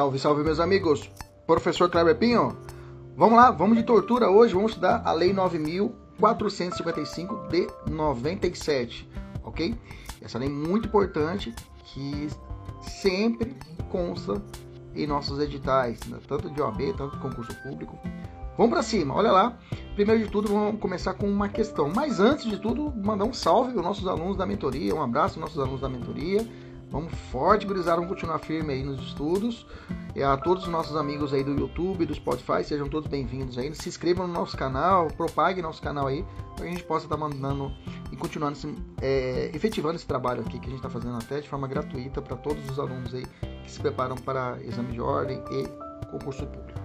Salve, salve, meus amigos! Professor Kleber Pinho, vamos lá, vamos de tortura hoje, vamos estudar a Lei 9.455 de 97, ok? Essa lei muito importante que sempre consta em nossos editais, né? tanto de OAB, tanto de concurso público. Vamos para cima, olha lá. Primeiro de tudo, vamos começar com uma questão. Mas antes de tudo, mandar um salve aos nossos alunos da mentoria, um abraço aos nossos alunos da mentoria. Vamos forte, gurizada, vamos continuar firme aí nos estudos. E a todos os nossos amigos aí do YouTube, do Spotify, sejam todos bem-vindos aí. Se inscrevam no nosso canal, propague nosso canal aí, para que a gente possa estar tá mandando e continuando é, efetivando esse trabalho aqui que a gente está fazendo até de forma gratuita para todos os alunos aí que se preparam para exame de ordem e concurso público.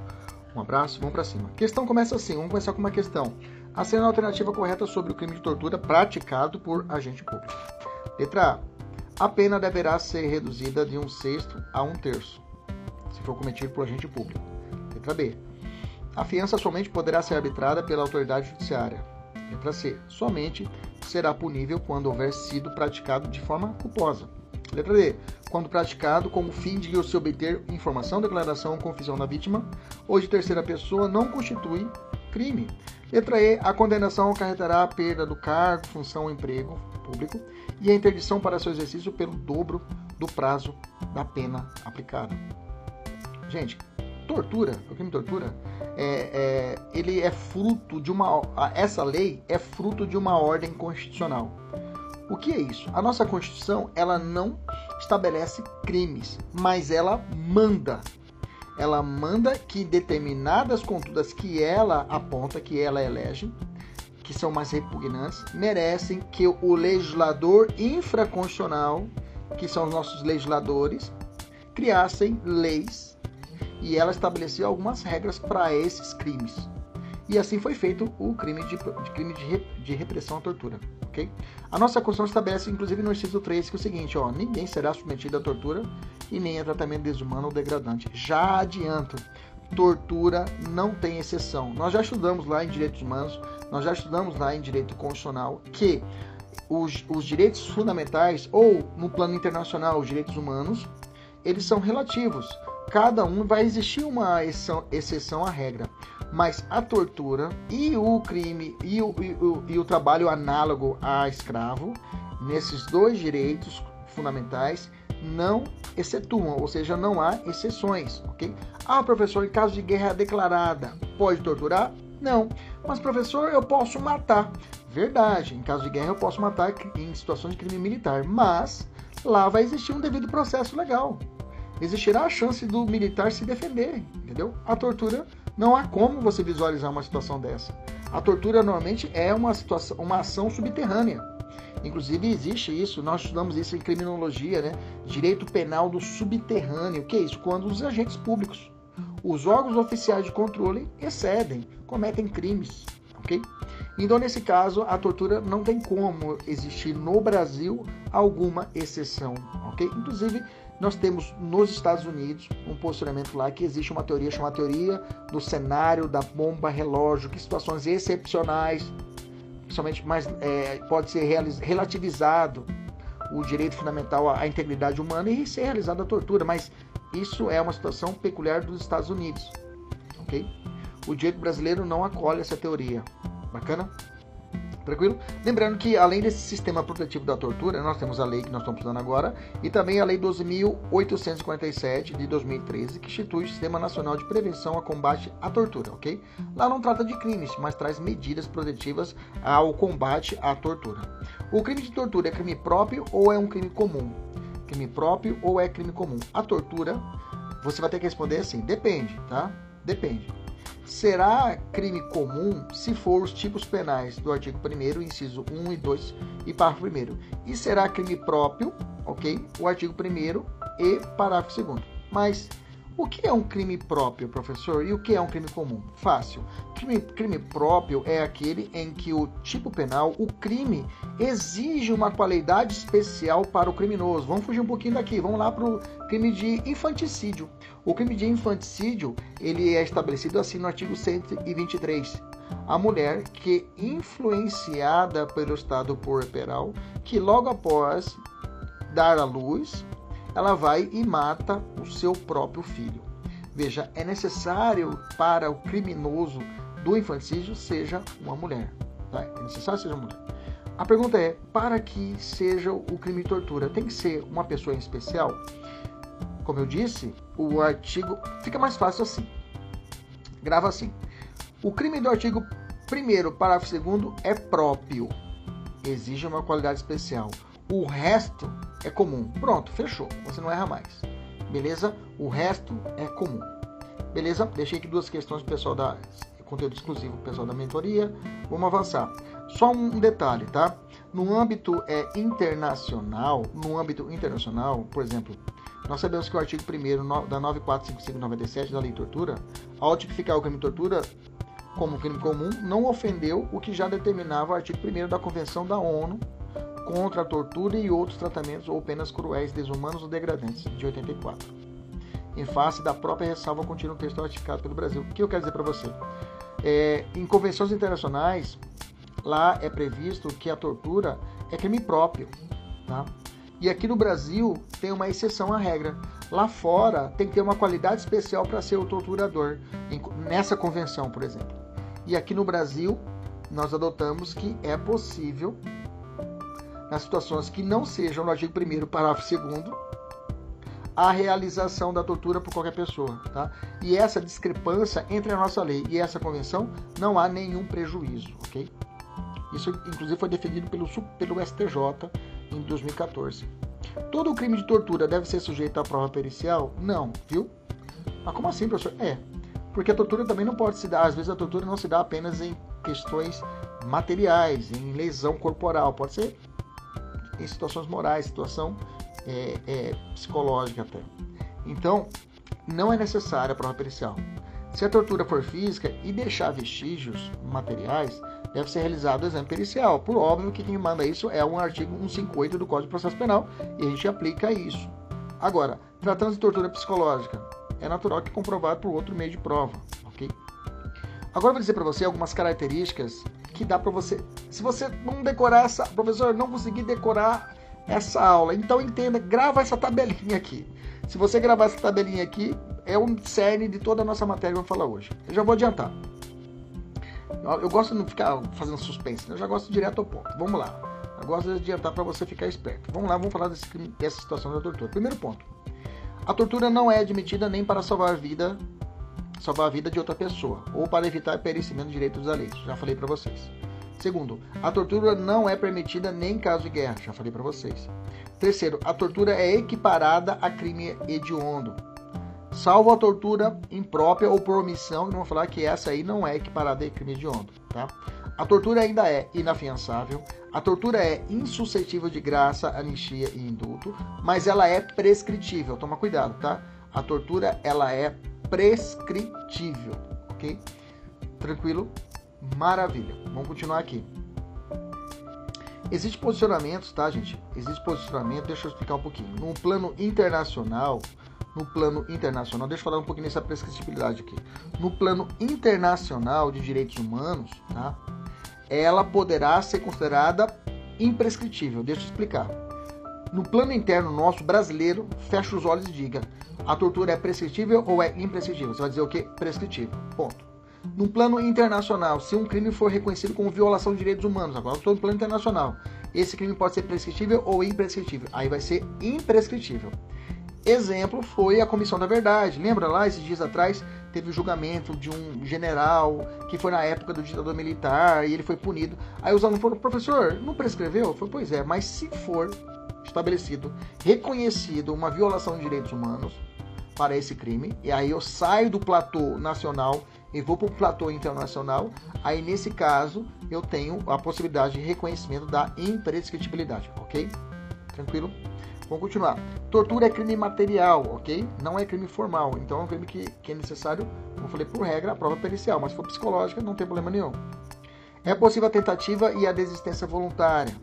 Um abraço, vamos para cima. A questão começa assim, vamos começar com uma questão. A cena alternativa correta sobre o crime de tortura praticado por agente público. Letra A a pena deverá ser reduzida de um sexto a um terço, se for cometido por agente público. Letra B. A fiança somente poderá ser arbitrada pela autoridade judiciária. Letra C. Somente será punível quando houver sido praticado de forma culposa. Letra D. Quando praticado com o fim de se obter informação, declaração ou confissão da vítima ou de terceira pessoa não constitui crime. Letra E. A condenação acarretará a perda do cargo, função ou emprego público e a interdição para seu exercício pelo dobro do prazo da pena aplicada. Gente, tortura, o crime de tortura, é, é, ele é fruto de uma. Essa lei é fruto de uma ordem constitucional. O que é isso? A nossa Constituição ela não estabelece crimes, mas ela manda. Ela manda que determinadas condutas que ela aponta, que ela elege, que são mais repugnantes, merecem que o legislador infraconstitucional, que são os nossos legisladores, criassem leis e ela estabeleceu algumas regras para esses crimes. E assim foi feito o crime de, de crime de, de, repressão à tortura. ok? A nossa Constituição estabelece, inclusive no inciso 3, que é o seguinte: ó, ninguém será submetido à tortura e nem a tratamento desumano ou degradante. Já adianto, tortura não tem exceção. Nós já estudamos lá em Direitos Humanos nós já estudamos lá em direito constitucional que os, os direitos fundamentais, ou no plano internacional, os direitos humanos, eles são relativos. Cada um vai existir uma exceção à regra. Mas a tortura e o crime e o, e o, e o trabalho análogo a escravo, nesses dois direitos fundamentais, não excetuam, ou seja, não há exceções, ok? Ah, professor, em caso de guerra declarada, pode torturar? Não. Mas, professor, eu posso matar. Verdade, em caso de guerra eu posso matar em situações de crime militar, mas lá vai existir um devido processo legal. Existirá a chance do militar se defender, entendeu? A tortura não há como você visualizar uma situação dessa. A tortura normalmente é uma situação, uma ação subterrânea. Inclusive existe isso, nós estudamos isso em criminologia, né? Direito penal do subterrâneo. O que é isso? Quando os agentes públicos os órgãos oficiais de controle excedem, cometem crimes, ok? Então, nesse caso, a tortura não tem como existir no Brasil alguma exceção, ok? Inclusive, nós temos nos Estados Unidos um posicionamento lá que existe uma teoria chamada teoria do cenário da bomba relógio, que situações excepcionais, principalmente mais é, pode ser relativizado o direito fundamental à integridade humana e ser realizada a tortura, mas isso é uma situação peculiar dos Estados Unidos, ok? O direito brasileiro não acolhe essa teoria. Bacana? Tranquilo? Lembrando que além desse sistema protetivo da tortura, nós temos a lei que nós estamos estudando agora e também a lei 12.847 de 2013, que institui o Sistema Nacional de Prevenção a Combate à Tortura, ok? Lá não trata de crimes, mas traz medidas protetivas ao combate à tortura. O crime de tortura é crime próprio ou é um crime comum? Crime próprio ou é crime comum? A tortura, você vai ter que responder assim, depende, tá? Depende será crime comum se for os tipos penais do artigo 1 inciso 1 e 2 e parágrafo 1 e será crime próprio, ok? O artigo 1 e parágrafo 2 Mas o que é um crime próprio, professor? E o que é um crime comum? Fácil. Crime, crime, próprio é aquele em que o tipo penal, o crime, exige uma qualidade especial para o criminoso. Vamos fugir um pouquinho daqui. Vamos lá para o crime de infanticídio. O crime de infanticídio ele é estabelecido assim no artigo 123. A mulher que influenciada pelo estado puerperal, que logo após dar à luz ela vai e mata o seu próprio filho. Veja, é necessário para o criminoso do infanticídio seja uma mulher. Tá? É necessário seja uma mulher. A pergunta é: para que seja o crime de tortura, tem que ser uma pessoa em especial? Como eu disse, o artigo fica mais fácil assim. Grava assim: o crime do artigo 1, parágrafo 2 é próprio, exige uma qualidade especial. O resto é comum. Pronto, fechou. Você não erra mais. Beleza? O resto é comum. Beleza? Deixei aqui duas questões pro pessoal da conteúdo exclusivo pessoal da mentoria. Vamos avançar. Só um detalhe, tá? No âmbito é, internacional, no âmbito internacional, por exemplo, nós sabemos que o artigo 1 da 945597 da Lei de Tortura, ao tipificar o crime de tortura como crime comum, não ofendeu o que já determinava o artigo 1 da Convenção da ONU contra a tortura e outros tratamentos ou penas cruéis, desumanos ou degradantes, de 84. Em face da própria ressalva contínua no texto ratificado pelo Brasil. O que eu quero dizer para você? É, em convenções internacionais, lá é previsto que a tortura é crime próprio. Tá? E aqui no Brasil tem uma exceção à regra. Lá fora tem que ter uma qualidade especial para ser o torturador, nessa convenção, por exemplo. E aqui no Brasil, nós adotamos que é possível nas situações que não sejam no artigo 1 parágrafo 2 a realização da tortura por qualquer pessoa, tá? E essa discrepância entre a nossa lei e essa convenção não há nenhum prejuízo, ok? Isso, inclusive, foi defendido pelo, pelo STJ em 2014. Todo crime de tortura deve ser sujeito à prova pericial? Não, viu? Mas como assim, professor? É, porque a tortura também não pode se dar, às vezes a tortura não se dá apenas em questões materiais, em lesão corporal, pode ser em situações morais, situação é, é, psicológica até. Então, não é necessária a prova pericial. Se a tortura for física e deixar vestígios materiais, deve ser realizado o exame pericial. Por óbvio que quem manda isso é um artigo 158 do Código de Processo Penal e a gente aplica isso. Agora, tratando de tortura psicológica, é natural que comprovado por outro meio de prova? Agora eu vou dizer para você algumas características que dá para você. Se você não decorar essa, professor, não conseguir decorar essa aula, então entenda, grava essa tabelinha aqui. Se você gravar essa tabelinha aqui, é o cerne de toda a nossa matéria que eu vou falar hoje. Eu já vou adiantar. Eu gosto de não ficar fazendo suspense, né? eu já gosto direto ao ponto. Vamos lá. Eu gosto de adiantar para você ficar esperto. Vamos lá, vamos falar desse, dessa situação da tortura. Primeiro ponto. A tortura não é admitida nem para salvar a vida salvar a vida de outra pessoa ou para evitar perecimento de direitos alheios. Já falei para vocês. Segundo, a tortura não é permitida nem em caso de guerra. Já falei para vocês. Terceiro, a tortura é equiparada a crime hediondo. Salvo a tortura imprópria ou por omissão, vamos falar que essa aí não é equiparada a crime hediondo, tá? A tortura ainda é inafiançável, a tortura é insuscetível de graça, anistia e indulto, mas ela é prescritível. Toma cuidado, tá? A tortura ela é prescritível, ok? Tranquilo? Maravilha. Vamos continuar aqui. Existem posicionamentos, tá, gente? Existe posicionamento, deixa eu explicar um pouquinho. No plano internacional, no plano internacional, deixa eu falar um pouquinho dessa prescritibilidade aqui. No plano internacional de direitos humanos, tá? Ela poderá ser considerada imprescritível. Deixa eu explicar. No plano interno nosso brasileiro, fecha os olhos e diga: a tortura é prescritível ou é imprescritível? Você vai dizer o que? Prescritível. Ponto. No plano internacional, se um crime for reconhecido como violação de direitos humanos, agora estou no plano internacional, esse crime pode ser prescritível ou imprescritível. Aí vai ser imprescritível. Exemplo foi a Comissão da Verdade. Lembra lá, esses dias atrás, teve o julgamento de um general que foi na época do ditador militar e ele foi punido. Aí os alunos falaram, professor, não prescreveu? Eu falei, pois é, mas se for estabelecido, reconhecido uma violação de direitos humanos para esse crime, e aí eu saio do platô nacional e vou para o platô internacional, aí nesse caso eu tenho a possibilidade de reconhecimento da imprescritibilidade, ok? Tranquilo? Vamos continuar. Tortura é crime material, ok? Não é crime formal. Então é um crime que, que é necessário, como eu falei, por regra, a prova pericial. Mas se for psicológica, não tem problema nenhum. É possível a tentativa e a desistência voluntária.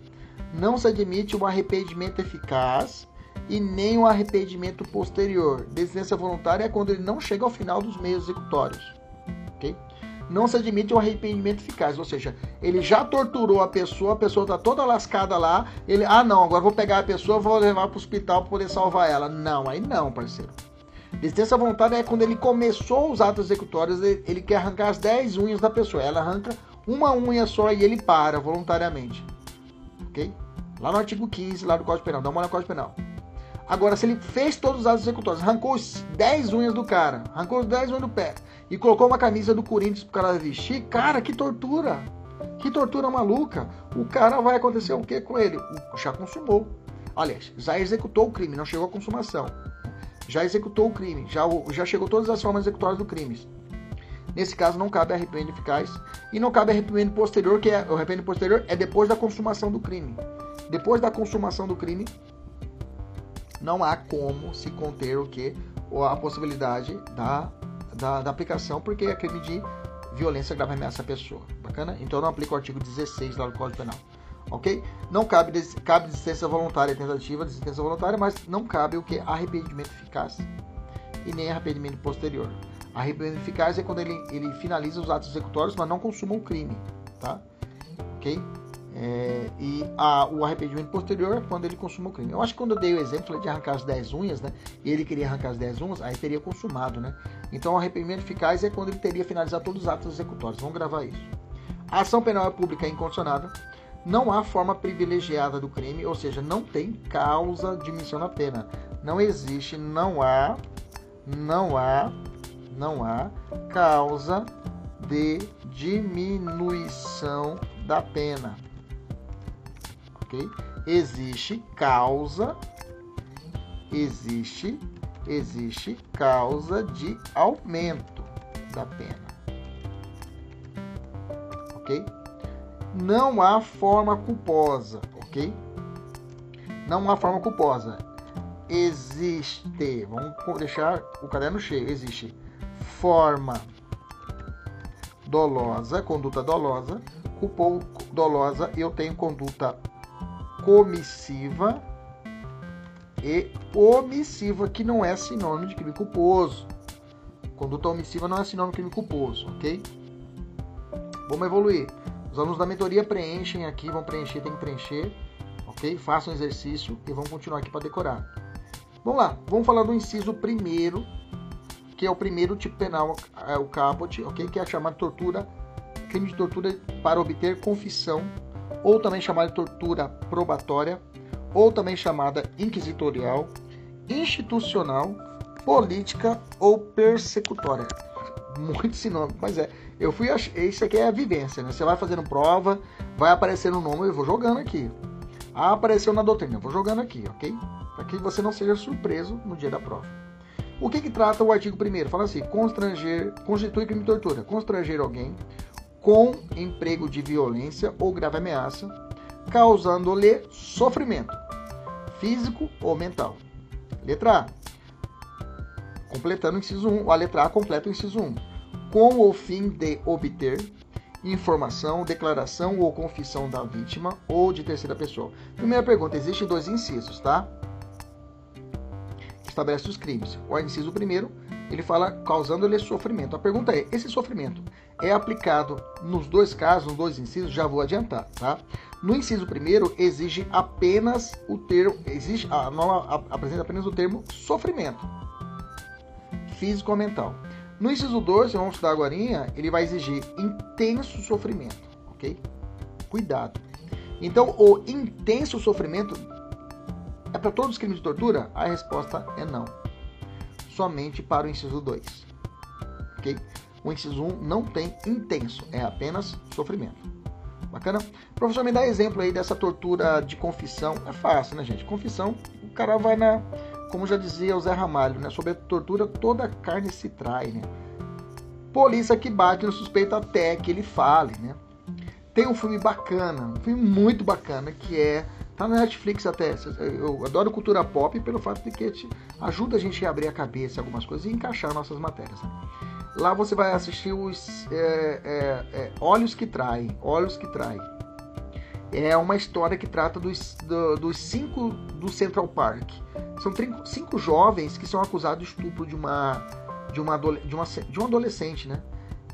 Não se admite um arrependimento eficaz e nem um arrependimento posterior. Desistência voluntária é quando ele não chega ao final dos meios executórios. Ok? não se admite um arrependimento eficaz. Ou seja, ele já torturou a pessoa, a pessoa está toda lascada lá, ele, ah não, agora vou pegar a pessoa vou levar para o hospital para poder salvar ela. Não, aí não, parceiro. Licença voluntária é quando ele começou os atos executórios, ele, ele quer arrancar as 10 unhas da pessoa. Ela arranca uma unha só e ele para voluntariamente. Ok? Lá no artigo 15, lá do Código Penal. Dá uma olhada no Código Penal. Agora, se ele fez todos os atos executórios, arrancou os 10 unhas do cara, arrancou os 10 unhas do pé, e colocou uma camisa do Corinthians pro cara vestir, cara, que tortura! Que tortura maluca! O cara vai acontecer o que com ele? Já consumou. Aliás, já executou o crime, não chegou à consumação. Já executou o crime, já, já chegou todas as formas executórias do crime. Nesse caso, não cabe arrependimento eficaz e não cabe arrependimento posterior, que é o arrependimento posterior é depois da consumação do crime. Depois da consumação do crime, não há como se conter o que a possibilidade da da, da aplicação, porque é crime de violência grave ameaça à pessoa. Bacana? Então não aplica o artigo 16 lá do Código Penal. Ok? Não cabe, cabe desistência voluntária, tentativa de desistência voluntária, mas não cabe o que? Arrependimento eficaz e nem arrependimento posterior. Arrependimento eficaz é quando ele, ele finaliza os atos executórios, mas não consuma o crime. Tá? Ok? É, e a, o arrependimento posterior é quando ele consuma o crime. Eu acho que quando eu dei o exemplo de arrancar as 10 unhas, né? E ele queria arrancar as 10 unhas, aí teria consumado, né? Então o arrependimento eficaz é quando ele teria finalizado todos os atos executórios. Vamos gravar isso. A ação penal é pública é incondicionada. Não há forma privilegiada do crime, ou seja, não tem causa de missão na pena. Não existe, não há, não há, não há causa de diminuição da pena ok? Existe causa, existe, existe causa de aumento da pena, ok? Não há forma culposa, ok? Não há forma culposa. Existe, vamos deixar o caderno cheio, existe forma dolosa, conduta dolosa, culpou dolosa, eu tenho conduta comissiva e omissiva, que não é sinônimo de crime culposo. Conduta omissiva não é sinônimo de crime culposo, ok? Vamos evoluir. Os alunos da mentoria preenchem aqui, vão preencher, tem que preencher, ok? Façam exercício e vão continuar aqui para decorar. Vamos lá, vamos falar do inciso primeiro, que é o primeiro tipo penal, é o caput, ok? Que é a chamada tortura, crime de tortura para obter confissão ou também chamada de tortura probatória, ou também chamada inquisitorial, institucional, política ou persecutória. Muito sinônimo, mas é. Eu fui. Isso aqui é a vivência, né? Você vai fazendo prova, vai aparecendo o nome, eu vou jogando aqui. Ah, apareceu na doutrina, eu vou jogando aqui, ok? Para que você não seja surpreso no dia da prova. O que, que trata o artigo 1? Fala assim: constranger, constitui crime de tortura. Constranger alguém com emprego de violência ou grave ameaça, causando-lhe sofrimento físico ou mental. Letra A. Completando o inciso 1, a letra A completa o inciso 1. Com o fim de obter informação, declaração ou confissão da vítima ou de terceira pessoa. Primeira pergunta: existem dois incisos, tá? Estabelece os crimes. O inciso primeiro ele fala causando-lhe sofrimento. A pergunta é: esse sofrimento é aplicado nos dois casos, nos dois incisos? Já vou adiantar, tá? No inciso primeiro, exige apenas o termo, existe, a norma apresenta apenas o termo sofrimento, físico ou mental. No inciso 2, vamos estudar agora, ele vai exigir intenso sofrimento, ok? Cuidado. Então, o intenso sofrimento é para todos os crimes de tortura? A resposta é não. Somente para o inciso 2. Ok? O inciso 1 um não tem intenso, é apenas sofrimento. Bacana? Professor, me dá exemplo aí dessa tortura de confissão. É fácil, né, gente? Confissão, o cara vai na. Como já dizia o Zé Ramalho, né? Sobre a tortura, toda carne se trai, né? Polícia que bate no suspeito até que ele fale, né? Tem um filme bacana, um filme muito bacana, que é. Tá na Netflix até. Eu adoro cultura pop pelo fato de que ajuda a gente a abrir a cabeça algumas coisas e encaixar nossas matérias. Né? Lá você vai assistir os é, é, é, Olhos que Traem. Olhos que Traem. É uma história que trata dos, do, dos cinco do Central Park. São cinco jovens que são acusados de estupro de uma de uma, de uma, de um adolescente, né?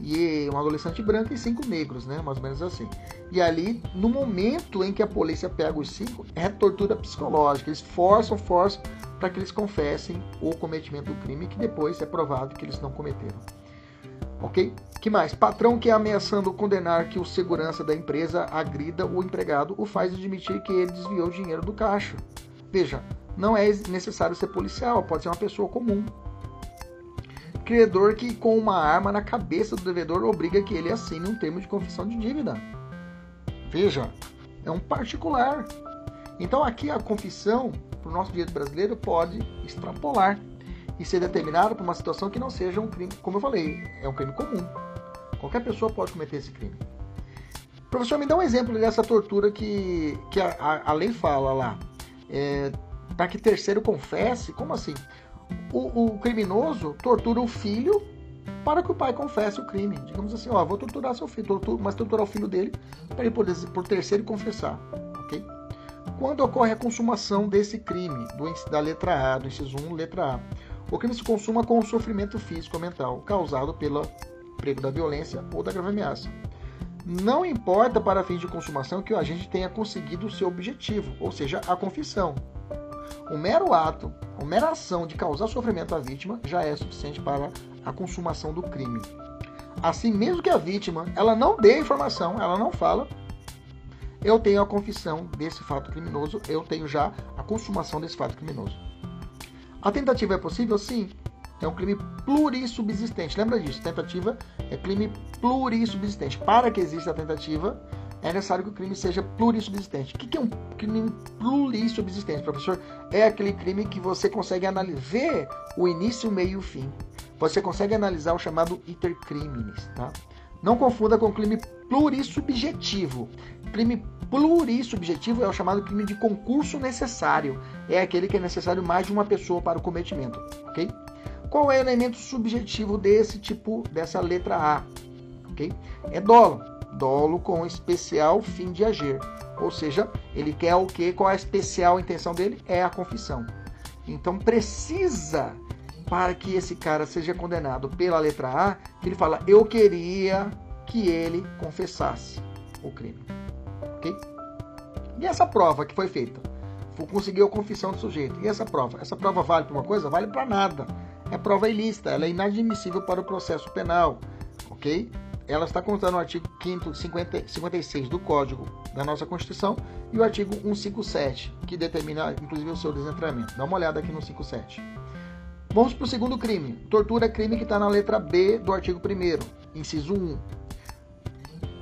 E um adolescente branco e cinco negros, né? Mais ou menos assim. E ali, no momento em que a polícia pega os cinco, é tortura psicológica. Eles forçam, forçam para que eles confessem o cometimento do crime, que depois é provado que eles não cometeram. Ok? Que mais? Patrão que é ameaçando condenar que o segurança da empresa agrida o empregado o faz admitir que ele desviou dinheiro do caixa. Veja, não é necessário ser policial, pode ser uma pessoa comum. Credor que com uma arma na cabeça do devedor obriga que ele assine um termo de confissão de dívida. Veja, é um particular. Então aqui a confissão, para o nosso direito brasileiro, pode extrapolar e ser determinado por uma situação que não seja um crime, como eu falei, é um crime comum. Qualquer pessoa pode cometer esse crime. Professor, me dá um exemplo dessa tortura que, que a, a, a lei fala lá. É, para que terceiro confesse? Como assim? O, o, criminoso tortura o filho para que o pai confesse o crime. Digamos assim, ó, vou torturar seu filho, tortura, mas torturar o filho dele para ele poder, por terceiro confessar. Ok? Quando ocorre a consumação desse crime, do, da letra A, do inciso 1, letra A, o crime se consuma com o sofrimento físico ou mental causado pelo emprego da violência ou da grave ameaça. Não importa para fins de consumação que o agente tenha conseguido o seu objetivo, ou seja, a confissão. O mero ato, a mera ação de causar sofrimento à vítima já é suficiente para a consumação do crime. Assim, mesmo que a vítima ela não dê informação, ela não fala, eu tenho a confissão desse fato criminoso, eu tenho já a consumação desse fato criminoso. A tentativa é possível? Sim. É um crime plurissubsistente. Lembra disso? Tentativa é crime plurissubsistente. Para que exista a tentativa, é necessário que o crime seja plurissubsistente. O que é um crime plurissubsistente, professor? É aquele crime que você consegue analisar, ver o início, o meio e o fim. Você consegue analisar o chamado iter criminis, tá? Não confunda com crime plurissubjetivo. Crime plurissubjetivo é o chamado crime de concurso necessário. É aquele que é necessário mais de uma pessoa para o cometimento, ok? Qual é o elemento subjetivo desse tipo, dessa letra A? Ok? É dolo. Dolo com especial fim de agir. Ou seja, ele quer o quê? Qual é a especial intenção dele? É a confissão. Então precisa para que esse cara seja condenado pela letra A, que ele fala: "Eu queria que ele confessasse o crime". OK? E essa prova que foi feita? Conseguiu a confissão do sujeito. E essa prova? Essa prova vale para uma coisa? Vale para nada. É prova ilícita, ela é inadmissível para o processo penal, ok? Ela está contando o artigo 5 56 do Código da nossa Constituição e o artigo 157, que determina inclusive o seu desentramento. Dá uma olhada aqui no 57. Vamos para o segundo crime. Tortura é crime que está na letra B do artigo 1 inciso 1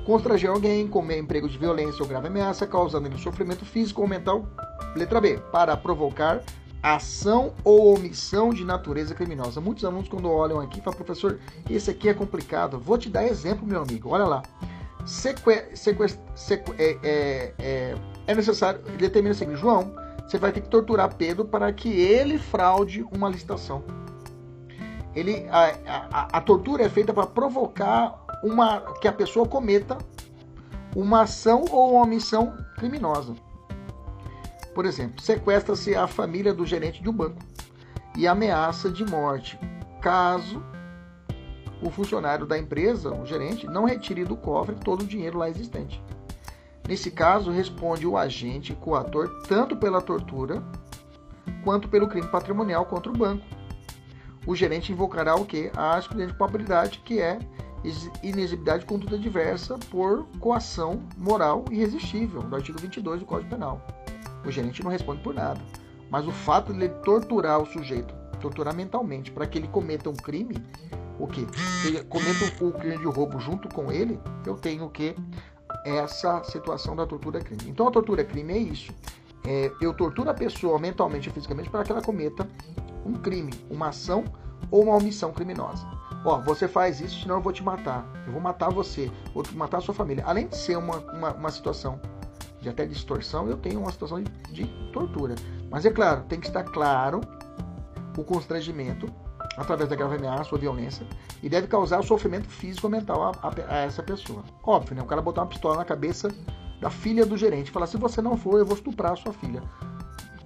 constranger alguém, comer emprego de violência ou grave ameaça, causando-lhe sofrimento físico ou mental. Letra B. Para provocar ação ou omissão de natureza criminosa. Muitos alunos, quando olham aqui, falam, professor, esse aqui é complicado. Vou te dar exemplo, meu amigo. Olha lá. Seque, é, é, é, é necessário, determina o seguinte, João, você vai ter que torturar Pedro para que ele fraude uma licitação. Ele, a, a, a tortura é feita para provocar uma, que a pessoa cometa uma ação ou uma omissão criminosa. Por exemplo, sequestra-se a família do gerente de um banco e ameaça de morte, caso o funcionário da empresa, o gerente, não retire do cofre todo o dinheiro lá existente. Nesse caso, responde o agente coator tanto pela tortura quanto pelo crime patrimonial contra o banco. o gerente invocará o que? A excludente de probabilidade, que é inexigibilidade de conduta diversa por coação moral irresistível, do artigo 22 do Código Penal. O gerente não responde por nada. Mas o fato de ele torturar o sujeito, torturar mentalmente, para que ele cometa um crime, o que? Ele cometa o crime de roubo junto com ele, eu tenho que essa situação da tortura crime. Então a tortura crime é isso. É, eu torturo a pessoa mentalmente e fisicamente para que ela cometa um crime, uma ação ou uma omissão criminosa. Ó, você faz isso, senão eu vou te matar. Eu vou matar você, vou matar a sua família. Além de ser uma, uma, uma situação de até distorção, eu tenho uma situação de, de tortura. Mas é claro, tem que estar claro o constrangimento através da grave ameaça ou violência e deve causar sofrimento físico ou mental a, a, a, essa pessoa. Óbvio, né? O cara botar uma pistola na cabeça da filha do gerente e falar: se você não for, eu vou estuprar a sua filha.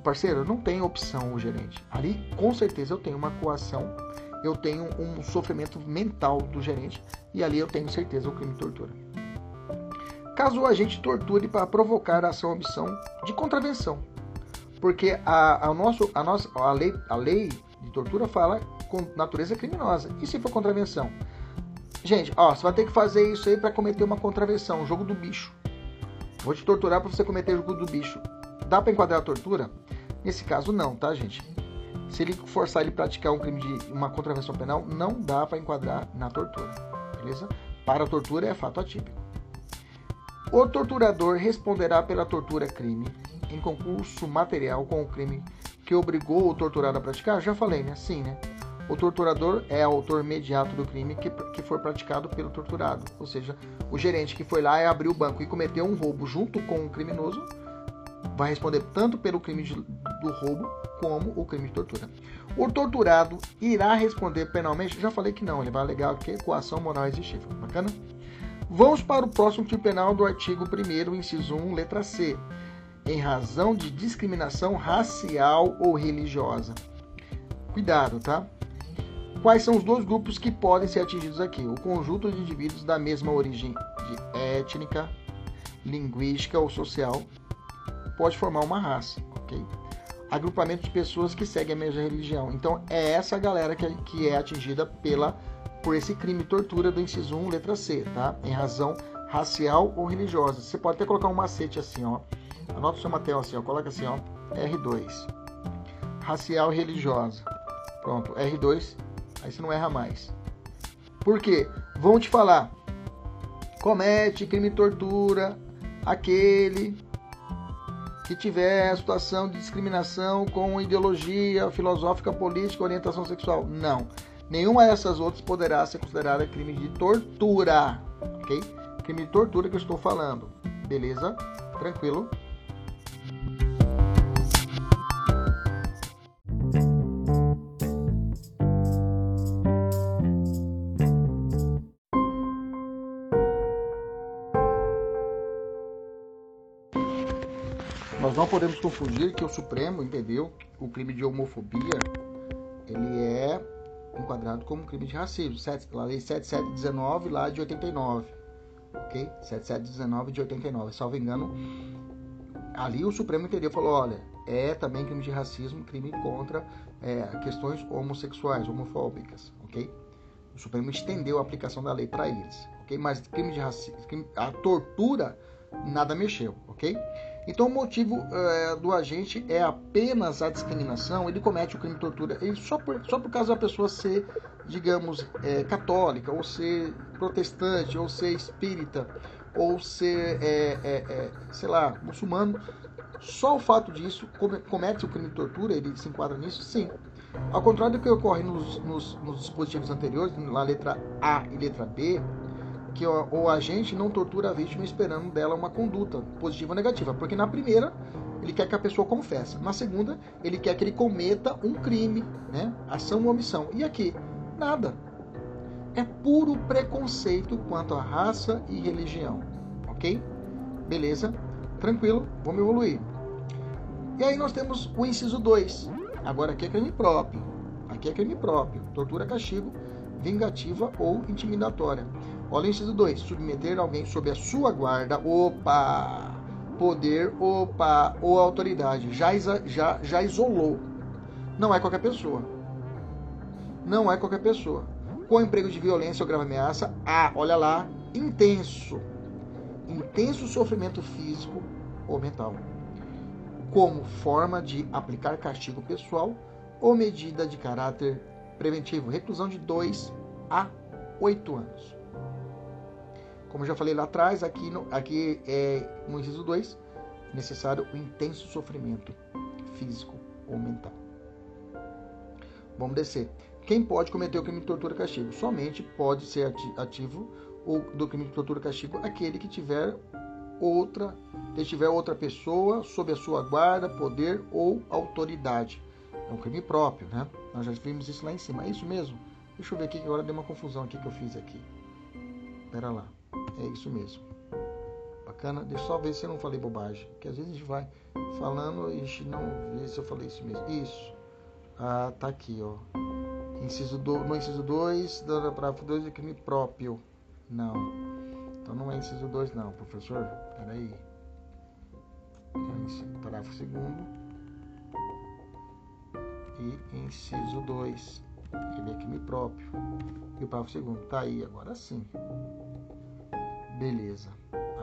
Parceiro, não tem opção o gerente. Ali, com certeza, eu tenho uma coação, eu tenho um sofrimento mental do gerente e ali eu tenho certeza o crime de tortura caso o agente torture para provocar a ação ou omissão de contravenção. Porque a, a, nosso, a, nossa, a, lei, a lei de tortura fala com natureza criminosa. E se for contravenção? Gente, ó, você vai ter que fazer isso aí para cometer uma contravenção, jogo do bicho. Vou te torturar para você cometer o jogo do bicho. Dá para enquadrar a tortura? Nesse caso, não, tá, gente? Se ele forçar ele praticar um crime de uma contravenção penal, não dá para enquadrar na tortura, beleza? Para a tortura é fato atípico. O torturador responderá pela tortura crime em concurso material com o crime que obrigou o torturado a praticar? Já falei, né? Sim, né? O torturador é autor imediato do crime que, que for praticado pelo torturado. Ou seja, o gerente que foi lá e abriu o banco e cometeu um roubo junto com o criminoso vai responder tanto pelo crime de, do roubo como o crime de tortura. O torturado irá responder penalmente? Já falei que não, ele vai alegar que coação moral existível. Bacana? Vamos para o próximo tipo penal do artigo 1 inciso 1, letra C. Em razão de discriminação racial ou religiosa. Cuidado, tá? Quais são os dois grupos que podem ser atingidos aqui? O conjunto de indivíduos da mesma origem étnica, linguística ou social pode formar uma raça, ok? Agrupamento de pessoas que seguem a mesma religião. Então, é essa galera que é, que é atingida pela por esse crime tortura do inciso 1, letra C, tá? Em razão racial ou religiosa. Você pode até colocar um macete assim, ó. Anota o seu material assim, ó. Coloca assim, ó. R2. Racial e religiosa. Pronto, R2. Aí você não erra mais. Por quê? Vão te falar. Comete crime tortura aquele que tiver situação de discriminação com ideologia filosófica, política, orientação sexual. Não. Nenhuma dessas outras poderá ser considerada crime de tortura, ok? Crime de tortura que eu estou falando, beleza? Tranquilo? Podemos confundir que o Supremo entendeu o crime de homofobia ele é enquadrado como crime de racismo. A lei 7719 lá de 89. Ok? 7719 de 89. Salvo engano, ali o Supremo entendeu falou: olha, é também crime de racismo, crime contra é, questões homossexuais, homofóbicas. Ok? O Supremo estendeu a aplicação da lei para eles. Ok? Mas crime de racismo, a tortura, nada mexeu. Ok? Então, o motivo é, do agente é apenas a discriminação. Ele comete o crime de tortura ele só, por, só por causa da pessoa ser, digamos, é, católica, ou ser protestante, ou ser espírita, ou ser, é, sei lá, muçulmano. Só o fato disso comete o crime de tortura, ele se enquadra nisso? Sim. Ao contrário do que ocorre nos, nos, nos dispositivos anteriores, na letra A e letra B, que o, agente não tortura a vítima esperando dela uma conduta positiva ou negativa, porque na primeira ele quer que a pessoa confesse, na segunda ele quer que ele cometa um crime, né? Ação ou omissão. E aqui nada. É puro preconceito quanto à raça e religião, ok? Beleza? Tranquilo? Vamos evoluir. E aí nós temos o inciso 2. Agora aqui é crime próprio. Aqui é crime próprio. Tortura, castigo, vingativa ou intimidatória. Olha o inciso 2. Submeter alguém sob a sua guarda. Opa! Poder, opa, ou autoridade. Já, já, já isolou. Não é qualquer pessoa. não é qualquer pessoa. Com emprego de violência ou grave ameaça, há, olha lá, intenso, intenso sofrimento físico ou mental, como forma de aplicar castigo pessoal ou medida de caráter preventivo, reclusão de 2 a 8 anos. Como já falei lá atrás, aqui, no, aqui é, no inciso 2, necessário o intenso sofrimento físico ou mental. Vamos descer. Quem pode cometer o crime de tortura e castigo? Somente pode ser ativo do crime de tortura e castigo aquele que tiver outra, que tiver outra pessoa sob a sua guarda, poder ou autoridade. É um crime próprio, né? Nós já vimos isso lá em cima. É isso mesmo? Deixa eu ver aqui que agora deu uma confusão aqui que eu fiz aqui. Pera lá. É isso mesmo. Bacana? Deixa eu só ver se eu não falei bobagem. Porque às vezes a gente vai falando e a gente não vê se eu falei isso mesmo. Isso. Ah, tá aqui, ó. Inciso do, no inciso 2, do parágrafo 2 é crime próprio. Não. Então não é inciso 2 não, professor. Peraí. É parágrafo 2 e inciso 2. Ele é crime próprio. E o parágrafo 2 tá aí, agora sim. Beleza.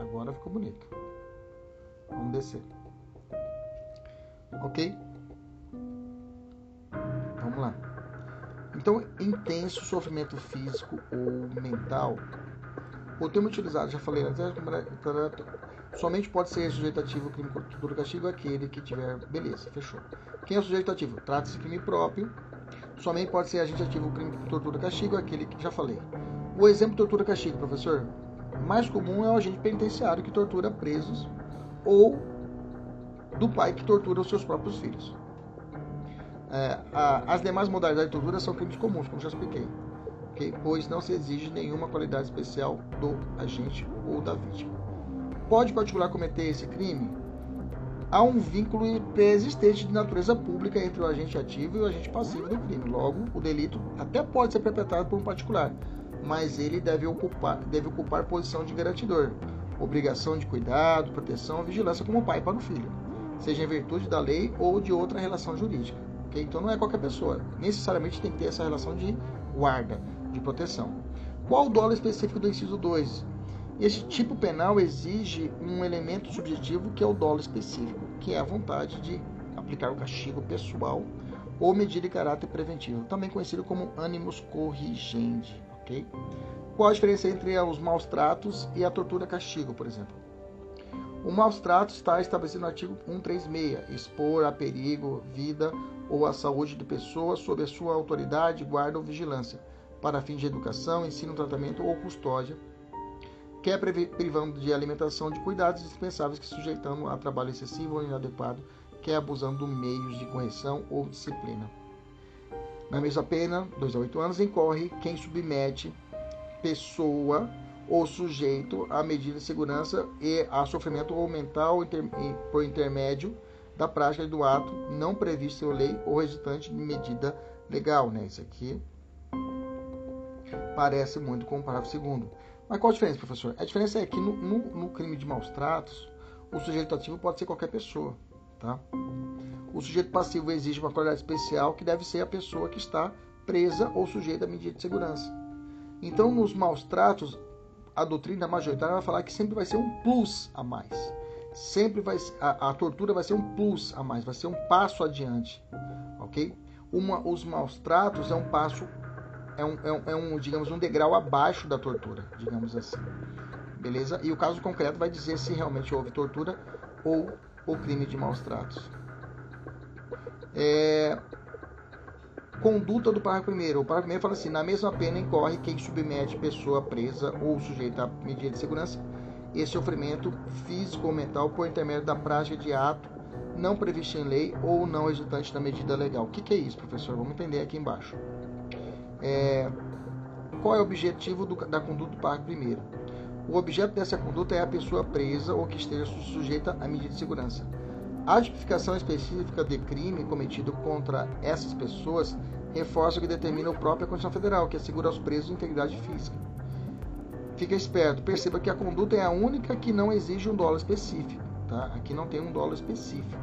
Agora ficou bonito. Vamos descer. Ok? Vamos lá. Então, intenso sofrimento físico ou mental. O termo utilizado, já falei antes, somente pode ser sujeito ativo crime por castigo aquele que tiver. Beleza, fechou. Quem é o sujeito ativo? Trata-se de crime próprio. Somente pode ser agente ativo crime por tortura castigo aquele que já falei. O exemplo tortura castigo, professor? mais comum é o agente penitenciário que tortura presos ou do pai que tortura os seus próprios filhos. É, a, as demais modalidades de tortura são crimes comuns, como já expliquei, okay? pois não se exige nenhuma qualidade especial do agente ou da vítima. Pode particular cometer esse crime? Há um vínculo pré-existente de natureza pública entre o agente ativo e o agente passivo do crime. Logo, o delito até pode ser perpetrado por um particular, mas ele deve ocupar, deve ocupar posição de garantidor, obrigação de cuidado, proteção, vigilância como pai para o filho, seja em virtude da lei ou de outra relação jurídica. Okay? Então não é qualquer pessoa, necessariamente tem que ter essa relação de guarda, de proteção. Qual o dolo específico do inciso 2? Este tipo penal exige um elemento subjetivo que é o dolo específico, que é a vontade de aplicar o castigo pessoal ou medida de caráter preventivo, também conhecido como ânimos corrigendi ok? Qual a diferença entre os maus tratos e a tortura castigo, por exemplo? O maus trato está estabelecido no artigo 136, expor a perigo, vida ou a saúde de pessoa sob a sua autoridade, guarda ou vigilância, para fins de educação, ensino, tratamento ou custódia, quer privando de alimentação de cuidados dispensáveis que sujeitando a trabalho excessivo ou inadequado, quer abusando de meios de correção ou disciplina. Na mesma pena, 2 a 8 anos, incorre quem submete pessoa ou sujeito a medida de segurança e a sofrimento ou mental por intermédio da prática do ato não previsto em lei ou resultante de medida legal. Né? Isso aqui parece muito com o parágrafo segundo. Mas qual a diferença, professor? A diferença é que no, no, no crime de maus tratos, o sujeito ativo pode ser qualquer pessoa. Tá? O sujeito passivo exige uma qualidade especial que deve ser a pessoa que está presa ou sujeita à medida de segurança. Então, nos maus tratos, a doutrina majoritária vai falar que sempre vai ser um plus a mais. Sempre vai a, a tortura vai ser um plus a mais, vai ser um passo adiante, ok? Uma, os maus tratos é um passo, é um, é um, é um, digamos, um degrau abaixo da tortura, digamos assim, beleza? E o caso concreto vai dizer se realmente houve tortura ou o crime de maus tratos. É, conduta do parágrafo primeiro. O parágrafo primeiro fala assim: na mesma pena incorre quem submete pessoa presa ou sujeita a medida de segurança e sofrimento físico ou mental por intermédio da prática de ato não previsto em lei ou não resultante da medida legal. O que, que é isso, professor? Vamos entender aqui embaixo. É, qual é o objetivo do, da conduta do parágrafo primeiro? O objeto dessa conduta é a pessoa presa ou que esteja sujeita à medida de segurança a tipificação específica de crime cometido contra essas pessoas reforça o que determina a própria Constituição Federal, que assegura aos presos integridade física. Fica esperto, perceba que a conduta é a única que não exige um dolo específico. Tá? Aqui não tem um dolo específico.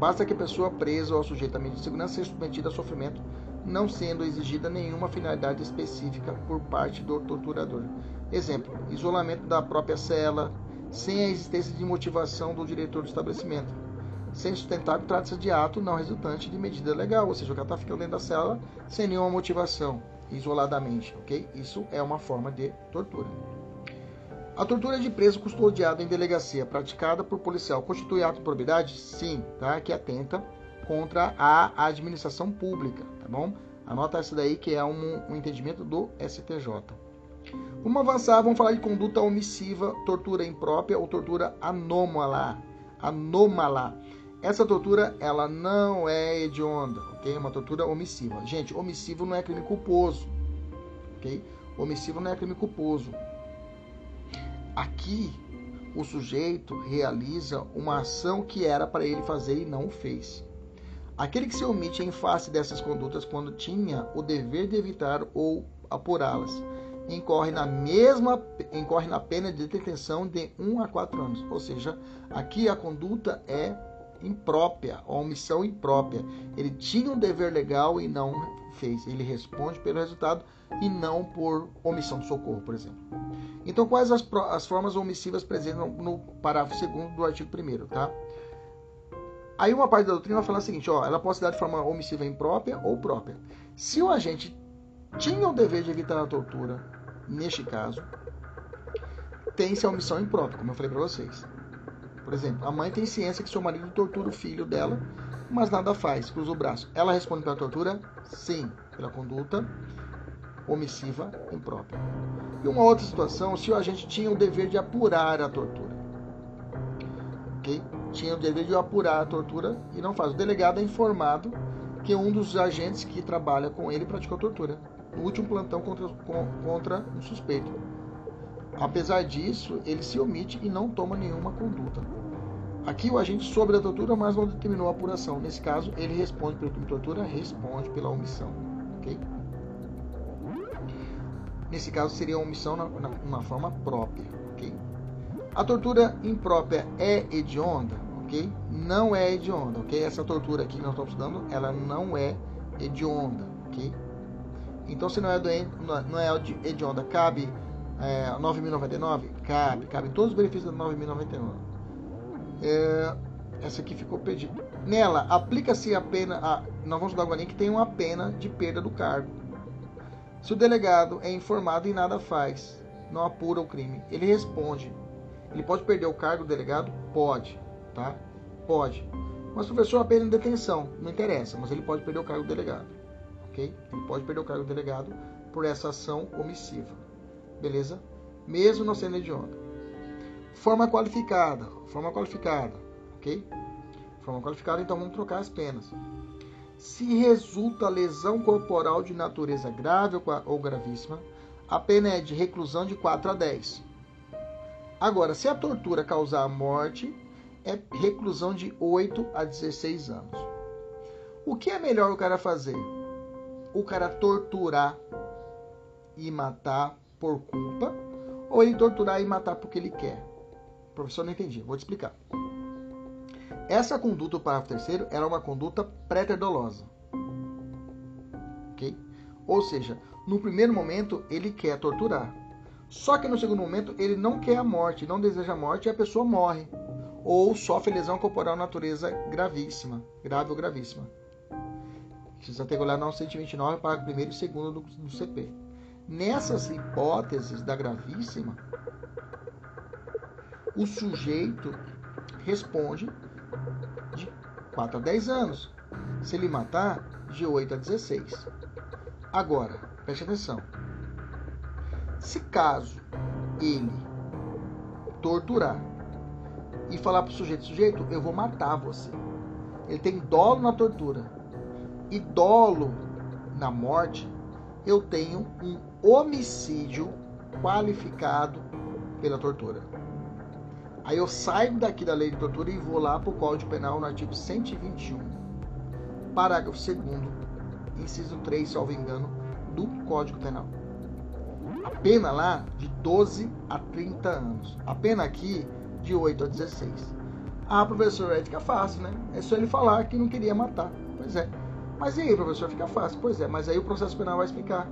Basta que a pessoa presa ou sujeita a medida de segurança seja submetida a sofrimento não sendo exigida nenhuma finalidade específica por parte do torturador. Exemplo: isolamento da própria cela, sem a existência de motivação do diretor do estabelecimento. Sem sustentável, trata-se de ato não resultante de medida legal, ou seja, o cara está ficando dentro da cela sem nenhuma motivação, isoladamente, ok? Isso é uma forma de tortura. A tortura de preso custodiado em delegacia praticada por policial constitui ato de probidade? Sim, tá? Que atenta contra a administração pública, tá bom? Anota essa daí que é um, um entendimento do STJ. Vamos avançar, vamos falar de conduta omissiva, tortura imprópria ou tortura anômala. Anômala. Essa tortura, ela não é hedionda, ok? É uma tortura omissiva. Gente, omissivo não é crime culposo, ok? Omissivo não é crime culposo. Aqui, o sujeito realiza uma ação que era para ele fazer e não o fez. Aquele que se omite em face dessas condutas quando tinha o dever de evitar ou apurá-las, incorre na mesma incorre na pena de detenção de 1 a 4 anos. Ou seja, aqui a conduta é imprópria, a omissão imprópria. Ele tinha um dever legal e não fez. Ele responde pelo resultado e não por omissão de socorro, por exemplo. Então, quais as, as formas omissivas presentes no, no parágrafo 2 do artigo 1 tá? Aí uma parte da doutrina vai falar o seguinte, ó, ela pode se dar de forma omissiva imprópria ou própria. Se o agente tinha o dever de evitar a tortura, neste caso, tem-se a omissão imprópria, como eu falei para vocês. Por exemplo, a mãe tem ciência que seu marido tortura o filho dela, mas nada faz, cruza o braço. Ela responde pela tortura? Sim, pela conduta omissiva imprópria. E uma outra situação, se o agente tinha o dever de apurar a tortura. Ok? Tinha o dever de apurar a tortura e não faz. O delegado é informado que um dos agentes que trabalha com ele praticou tortura no último plantão contra, contra um suspeito. Apesar disso, ele se omite e não toma nenhuma conduta. Aqui o agente soube da tortura, mas não determinou a apuração. Nesse caso, ele responde pelo crime de tortura, responde pela omissão. Ok? Nesse caso, seria omissão na, na, na forma própria. A tortura imprópria é hedionda, ok? Não é hedionda, ok? Essa tortura aqui que nós estamos estudando, ela não é hedionda, ok? Então, se não é, doente, não é hedionda, cabe é, 9.099? Cabe, cabe todos os benefícios da 9.099. É, essa aqui ficou perdida. Nela, aplica-se a pena. A, nós vamos estudar agora que tem uma pena de perda do cargo. Se o delegado é informado e nada faz, não apura o crime, ele responde ele pode perder o cargo do delegado? Pode, tá? Pode. Mas professor, apenas em detenção, não interessa, mas ele pode perder o cargo do delegado, ok? Ele pode perder o cargo do delegado por essa ação omissiva, beleza? Mesmo não sendo hedionda. Forma qualificada, forma qualificada, ok? Forma qualificada, então vamos trocar as penas. Se resulta lesão corporal de natureza grave ou gravíssima, a pena é de reclusão de 4 a 10 Agora, se a tortura causar a morte, é reclusão de 8 a 16 anos. O que é melhor o cara fazer? O cara torturar e matar por culpa ou ele torturar e matar porque ele quer? Professor, não entendi. Vou te explicar. Essa conduta, o parágrafo terceiro, era uma conduta pré-dolosa. Ok? Ou seja, no primeiro momento ele quer torturar. Só que no segundo momento ele não quer a morte, não deseja a morte e a pessoa morre. Ou sofre lesão corporal natureza gravíssima, grave ou gravíssima. Precisa olhado no 129, para o primeiro e segundo do, do CP. Nessas hipóteses da gravíssima, o sujeito responde de 4 a 10 anos. Se ele matar, de 8 a 16. Agora, preste atenção. Se caso ele torturar e falar para o sujeito, sujeito, eu vou matar você. Ele tem dolo na tortura e dolo na morte, eu tenho um homicídio qualificado pela tortura. Aí eu saio daqui da lei de tortura e vou lá para o Código Penal no artigo 121, parágrafo 2 inciso 3, salvo engano, do Código Penal a pena lá de 12 a 30 anos. A pena aqui de 8 a 16. Ah, professor, é fácil, né? É só ele falar que não queria matar. Pois é. Mas e aí, professor, fica fácil. Pois é, mas aí o processo penal vai explicar.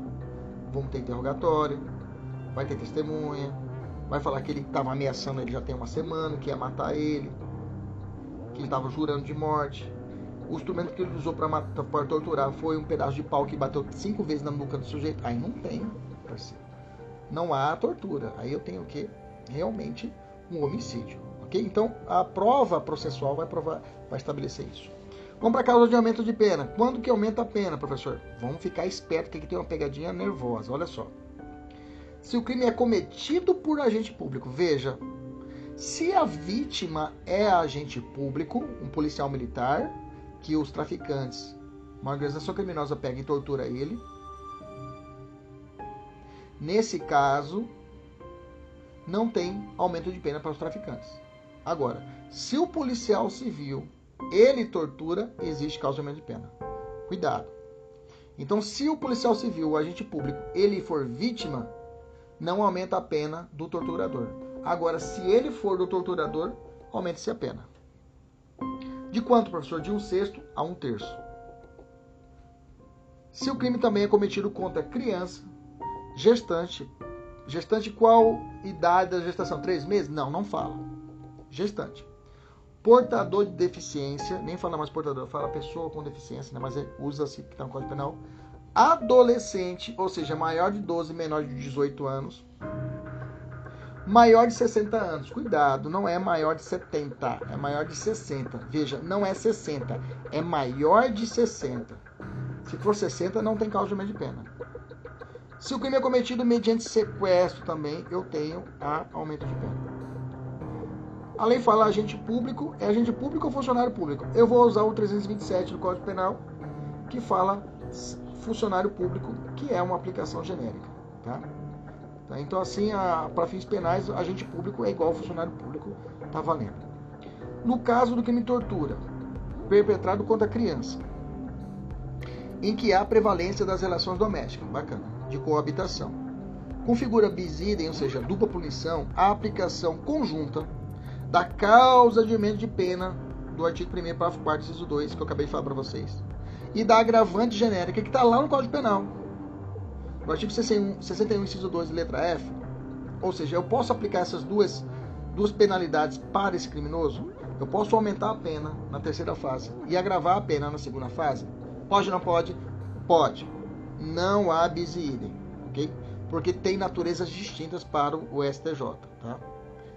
Vamos ter interrogatório, vai ter testemunha, vai falar que ele estava ameaçando ele já tem uma semana, que ia matar ele, que ele estava jurando de morte. O instrumento que ele usou para torturar foi um pedaço de pau que bateu cinco vezes na nuca do sujeito. Aí não tem, parceiro. Não há tortura. Aí eu tenho o quê? Realmente um homicídio. Ok? Então a prova processual vai, provar, vai estabelecer isso. Vamos para a causa de aumento de pena. Quando que aumenta a pena, professor? Vamos ficar esperto que aqui tem uma pegadinha nervosa. Olha só. Se o crime é cometido por agente público, veja, se a vítima é agente público, um policial militar, que os traficantes, uma organização criminosa pega e tortura ele, nesse caso, não tem aumento de pena para os traficantes. Agora, se o policial civil ele tortura, existe causa de aumento de pena. Cuidado. Então, se o policial civil, o agente público, ele for vítima, não aumenta a pena do torturador. Agora, se ele for do torturador, aumente-se a pena. De quanto, professor? De um sexto a um terço. Se o crime também é cometido contra criança, gestante, gestante qual idade da gestação? Três meses? Não, não fala. Gestante portador de deficiência, nem fala mais portador, fala pessoa com deficiência, né? mas é, usa-se que está no Código Penal. Adolescente, ou seja, maior de 12, menor de 18 anos. Maior de 60 anos, cuidado, não é maior de 70, é maior de 60. Veja, não é 60, é maior de 60. Se for 60, não tem causa de pena. Se o crime é cometido mediante sequestro também, eu tenho a aumento de pena. A lei fala agente público, é agente público ou funcionário público? Eu vou usar o 327 do Código Penal, que fala funcionário público, que é uma aplicação genérica. Tá? tá? Então, assim, para fins penais, agente público é igual ao funcionário público, tá valendo. No caso do crime de tortura, perpetrado contra criança, em que há prevalência das relações domésticas, bacana, de coabitação. Configura bis idem, ou seja, dupla punição, a aplicação conjunta da causa de aumento de pena do artigo 1 parágrafo 4 inciso 2, que eu acabei de falar para vocês. E da agravante genérica que está lá no Código Penal. No artigo 61, 61, inciso 2, letra F. Ou seja, eu posso aplicar essas duas, duas penalidades para esse criminoso? Eu posso aumentar a pena na terceira fase e agravar a pena na segunda fase? Pode ou não pode? Pode. Não há bis idem, ok? Porque tem naturezas distintas para o STJ, tá?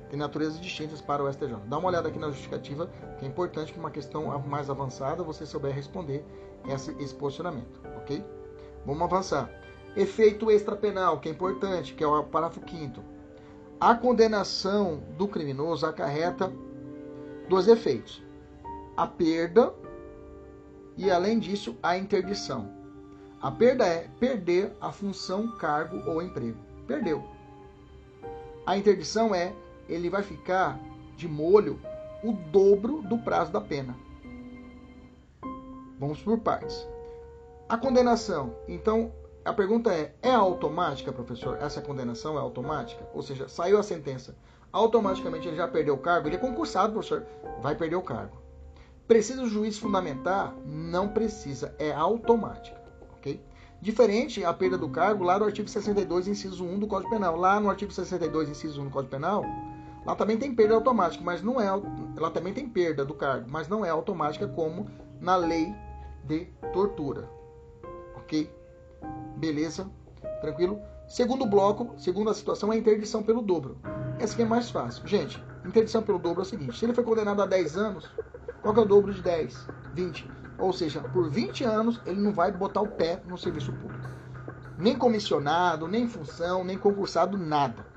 tem naturezas distintas para o STJ. Dá uma olhada aqui na justificativa, que é importante que uma questão mais avançada você souber responder esse, esse posicionamento, ok? Vamos avançar. Efeito extrapenal, que é importante, que é o parágrafo 5 A condenação do criminoso acarreta dois efeitos. A perda e, além disso, a interdição. A perda é perder a função, cargo ou emprego. Perdeu. A interdição é ele vai ficar de molho o dobro do prazo da pena. Vamos por partes. A condenação. Então, a pergunta é: é automática, professor? Essa condenação é automática? Ou seja, saiu a sentença, automaticamente ele já perdeu o cargo? Ele é concursado, professor, vai perder o cargo. Precisa o juiz fundamentar? Não precisa, é automática? Diferente a perda do cargo lá no artigo 62, inciso 1 do Código Penal. Lá no artigo 62, inciso 1 do Código Penal, Lá também tem perda automática, mas não é. Ela também tem perda do cargo, mas não é automática como na lei de tortura. Ok? Beleza? Tranquilo? Segundo bloco, segunda situação, é a interdição pelo dobro. Essa aqui é mais fácil. Gente, interdição pelo dobro é o seguinte: se ele foi condenado a 10 anos, qual é o dobro de 10? 20. Ou seja, por 20 anos ele não vai botar o pé no serviço público. Nem comissionado, nem função, nem concursado, nada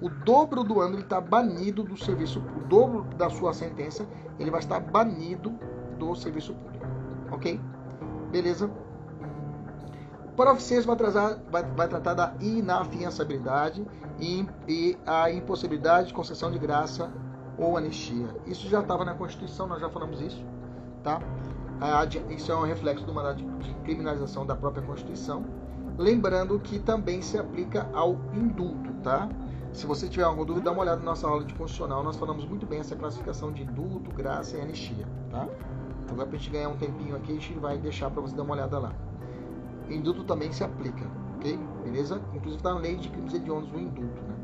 o dobro do ano ele está banido do serviço, o dobro da sua sentença ele vai estar banido do serviço público, ok? Beleza? O parágrafo 6 vai, vai, vai, tratar da inafiançabilidade e, e a impossibilidade de concessão de graça ou anistia. Isso já estava na Constituição, nós já falamos isso, tá? Isso é um reflexo do mandato de criminalização da própria Constituição. Lembrando que também se aplica ao indulto, tá? Se você tiver alguma dúvida, dá uma olhada na nossa aula de constitucional. Nós falamos muito bem essa classificação de indulto, graça e anistia, tá? Agora, para a gente ganhar um tempinho aqui, a gente vai deixar para você dar uma olhada lá. Indulto também se aplica, ok? Beleza? Inclusive está na lei de crimes hediondos do indulto, né?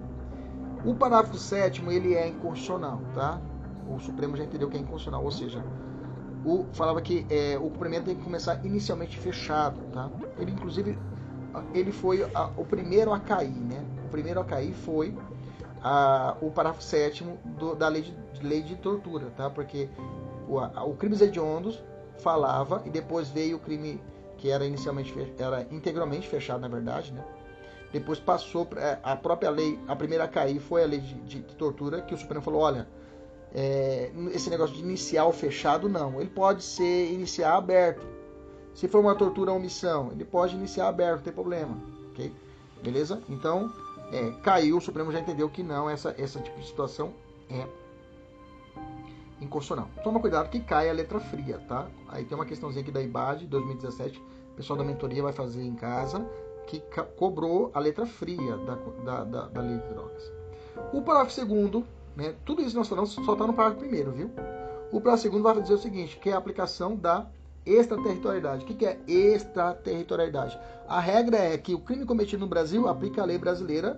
O parágrafo 7 ele é inconstitucional, tá? O Supremo já entendeu que é inconstitucional, ou seja, o, falava que é, o cumprimento tem que começar inicialmente fechado, tá? Ele, inclusive, ele foi a, o primeiro a cair, né? O primeiro a cair foi a, o parágrafo 7 da lei de, lei de tortura, tá? Porque o, a, o crimes hediondos falava e depois veio o crime que era inicialmente era integralmente fechado, na verdade, né? Depois passou a própria lei, a primeira a cair foi a lei de, de, de tortura, que o Supremo falou, olha, é, esse negócio de inicial fechado, não. Ele pode ser iniciar aberto. Se for uma tortura ou omissão, ele pode iniciar aberto, não tem problema. Ok? Beleza? Então, é, caiu, o Supremo já entendeu que não, essa, essa tipo de situação é inconstitucional. Toma cuidado que cai a letra fria, tá? Aí tem uma questãozinha aqui da IBAD 2017, o pessoal da mentoria vai fazer em casa, que cobrou a letra fria da, da, da, da lei de drogas. O parágrafo segundo né? Tudo isso nós falamos só está no parágrafo primeiro, viu? O parágrafo segundo vai dizer o seguinte, que é a aplicação da extraterritorialidade. O que é extraterritorialidade? A regra é que o crime cometido no Brasil aplica a lei brasileira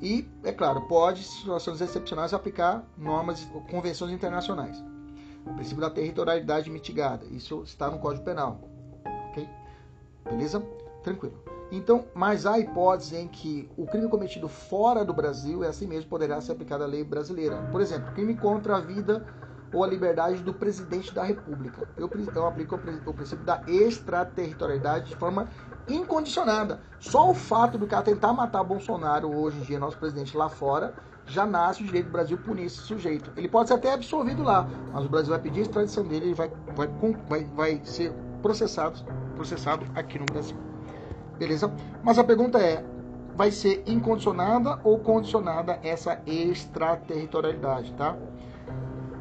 e, é claro, pode, em situações excepcionais, aplicar normas, convenções internacionais. O princípio da territorialidade mitigada. Isso está no Código Penal. Ok? Beleza? Tranquilo. Então, mas há hipótese em que o crime cometido fora do Brasil é assim mesmo poderá ser aplicado à lei brasileira. Por exemplo, crime contra a vida ou a liberdade do presidente da República. Eu, eu aplico o princípio da extraterritorialidade de forma incondicionada. Só o fato do cara tentar matar Bolsonaro hoje em dia, nosso presidente lá fora, já nasce o direito do Brasil punir esse sujeito. Ele pode ser até absolvido lá, mas o Brasil vai pedir a extradição dele e vai, vai, vai, vai ser processado, processado aqui no Brasil. Beleza? Mas a pergunta é: vai ser incondicionada ou condicionada essa extraterritorialidade, tá?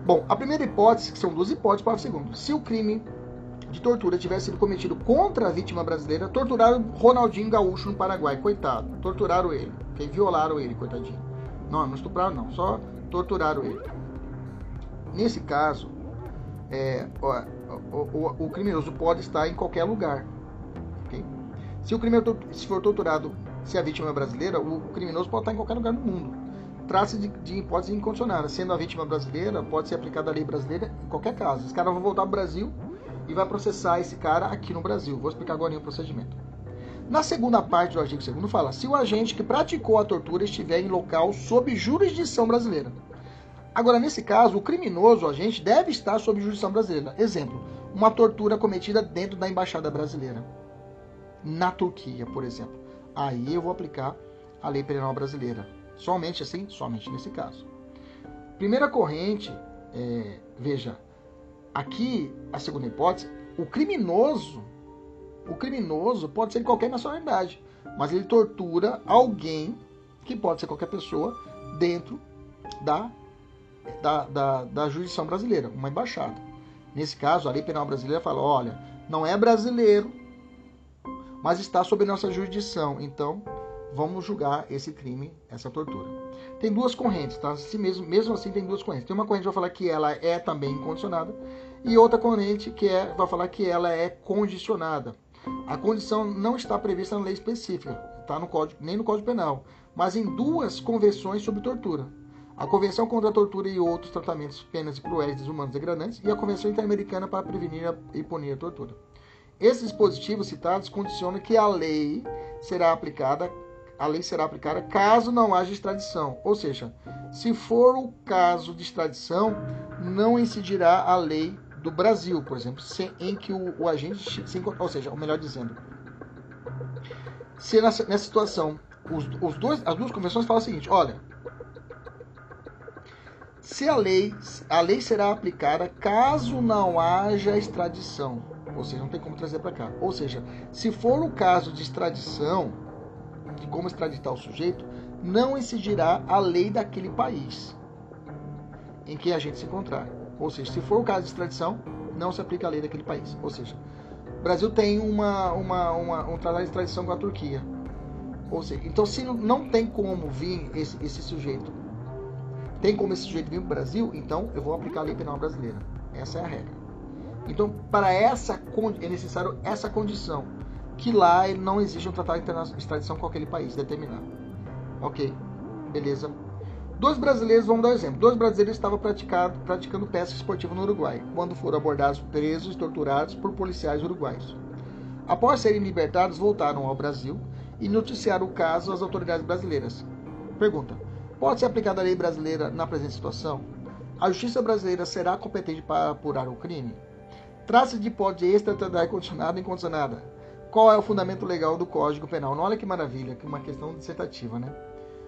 Bom, a primeira hipótese, que são duas hipóteses para o segundo. Se o crime de tortura tivesse sido cometido contra a vítima brasileira, torturaram Ronaldinho Gaúcho no Paraguai, coitado. Torturaram ele, okay? violaram ele, coitadinho. Não, não estupraram não, só torturaram ele. Nesse caso, é, o, o, o, criminoso pode estar em qualquer lugar, se o crime é se for torturado, se a vítima é brasileira, o criminoso pode estar em qualquer lugar do mundo. Trata-se de, de hipótese incondicionada. Sendo a vítima brasileira, pode ser aplicada a lei brasileira em qualquer caso. Os caras vão voltar para o Brasil e vai processar esse cara aqui no Brasil. Vou explicar agora o procedimento. Na segunda parte do artigo 2 fala: se o agente que praticou a tortura estiver em local sob jurisdição brasileira. Agora, nesse caso, o criminoso, o agente, deve estar sob jurisdição brasileira. Exemplo: uma tortura cometida dentro da embaixada brasileira na Turquia, por exemplo. Aí eu vou aplicar a lei penal brasileira. Somente assim? Somente nesse caso. Primeira corrente, é, veja, aqui a segunda hipótese, o criminoso, o criminoso pode ser de qualquer nacionalidade, mas ele tortura alguém, que pode ser qualquer pessoa, dentro da, da, da, da jurisdição brasileira, uma embaixada. Nesse caso, a lei penal brasileira fala, olha, não é brasileiro, mas está sob nossa jurisdição. Então, vamos julgar esse crime, essa tortura. Tem duas correntes, tá? Se mesmo, mesmo assim tem duas correntes. Tem uma corrente que vai falar que ela é também incondicionada e outra corrente que é, vai falar que ela é condicionada. A condição não está prevista na lei específica, tá no código, nem no Código Penal, mas em duas convenções sobre tortura. A Convenção contra a Tortura e Outros Tratamentos Penas Cruéis, Desumanos e Degradantes e a Convenção Interamericana para Prevenir e Punir a Tortura. Esses dispositivos citados condicionam que a lei será aplicada, a lei será aplicada caso não haja extradição. Ou seja, se for o caso de extradição, não incidirá a lei do Brasil, por exemplo, em que o, o agente, ou seja, ou melhor dizendo, se nessa, nessa situação os, os dois, as duas convenções falam o seguinte: olha, se a lei, a lei será aplicada caso não haja extradição. Ou seja, não tem como trazer para cá. Ou seja, se for o caso de extradição, de como extraditar o sujeito, não incidirá a lei daquele país em que a gente se encontrar. Ou seja, se for o caso de extradição, não se aplica a lei daquele país. Ou seja, o Brasil tem uma, uma, uma um tratado de extradição com a Turquia. Ou seja, então se não tem como vir esse, esse sujeito, tem como esse sujeito vir para o Brasil, então eu vou aplicar a lei penal brasileira. Essa é a regra. Então, para essa é necessário essa condição, que lá não existe um tratado de extradição com aquele país determinado. Ok, beleza. Dois brasileiros, vamos dar um exemplo. Dois brasileiros estavam praticando pesca esportiva no Uruguai, quando foram abordados, presos e torturados por policiais uruguaios. Após serem libertados, voltaram ao Brasil e noticiaram o caso às autoridades brasileiras. Pergunta: Pode ser aplicada a lei brasileira na presente situação? A justiça brasileira será competente para apurar o crime? Trata-se de hipótese extraordinária condicionada e incondicionada. Qual é o fundamento legal do Código Penal? Olha que maravilha, que uma questão dissertativa, né?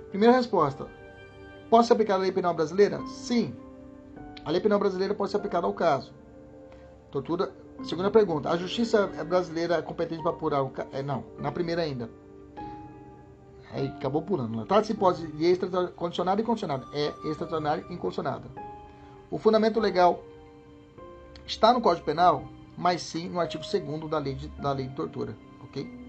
Primeira resposta: Pode ser aplicada a lei penal brasileira? Sim. A lei penal brasileira pode ser aplicada ao caso. Tortura. Segunda pergunta: A justiça brasileira é competente para apurar o caso? É, não, na primeira ainda. Aí acabou pulando. Né? Trata-se de hipótese de extracondicionada e condicionada. É extraordinária e incondicionada. O fundamento legal está no Código Penal, mas sim no artigo 2 da lei de, da lei de tortura. Ok?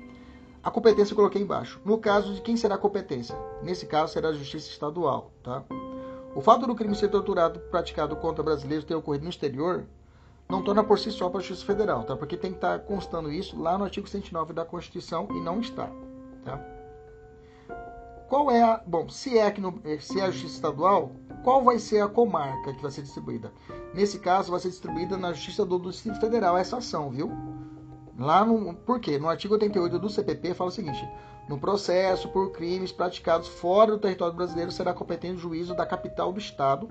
A competência eu coloquei embaixo. No caso de quem será a competência? Nesse caso será a Justiça Estadual. Tá? O fato do crime ser torturado praticado contra brasileiros ter ocorrido no exterior não torna por si só para a Justiça Federal, tá? porque tem que estar constando isso lá no artigo 109 da Constituição e não está. Tá? Qual é a. Bom, se é, aqui no, se é a Justiça Estadual, qual vai ser a comarca que vai ser distribuída? Nesse caso, vai ser distribuída na Justiça do Distrito Federal essa ação, viu? Lá no. Por quê? No artigo 88 do CPP fala o seguinte: no processo por crimes praticados fora do território brasileiro será competente o juízo da capital do Estado,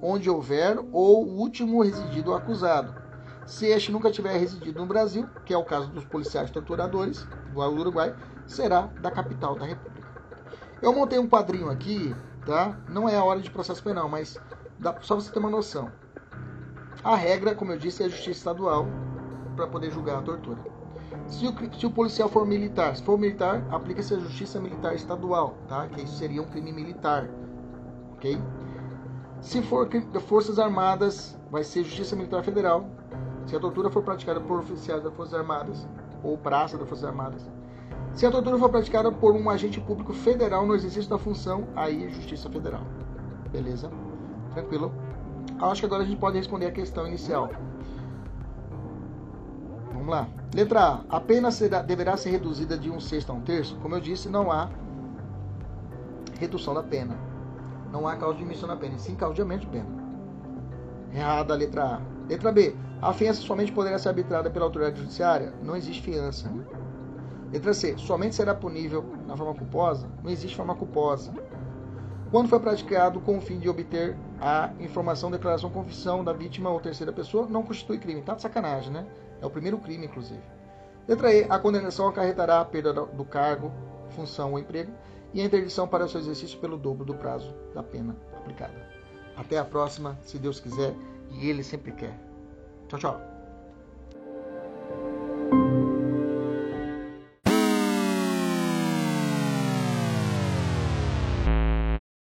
onde houver ou último residido acusado. Se este nunca tiver residido no Brasil, que é o caso dos policiais torturadores do Uruguai, será da capital da República. Eu montei um quadrinho aqui, tá? Não é a hora de processo penal, mas dá, só você ter uma noção. A regra, como eu disse, é a justiça estadual para poder julgar a tortura. Se o, se o, policial for militar, se for militar, aplica-se a justiça militar estadual, tá? Que isso seria um crime militar, ok? Se for forças armadas, vai ser justiça militar federal. Se a tortura for praticada por oficiais das forças armadas ou praça das forças armadas, se a tortura for praticada por um agente público federal no exercício da função, aí é Justiça Federal. Beleza? Tranquilo? Acho que agora a gente pode responder a questão inicial. Vamos lá. Letra A. A pena será, deverá ser reduzida de um sexto a um terço? Como eu disse, não há redução da pena. Não há causa de emissão da pena, e sim causa de aumento de pena. Errada a letra A. Letra B. A fiança somente poderá ser arbitrada pela autoridade judiciária? Não existe fiança. Letra C. Somente será punível na forma culposa? Não existe forma culposa. Quando foi praticado com o fim de obter a informação, declaração, confissão da vítima ou terceira pessoa, não constitui crime. Tá de sacanagem, né? É o primeiro crime, inclusive. Letra E. A condenação acarretará a perda do cargo, função ou emprego e a interdição para o seu exercício pelo dobro do prazo da pena aplicada. Até a próxima, se Deus quiser e Ele sempre quer. Tchau, tchau.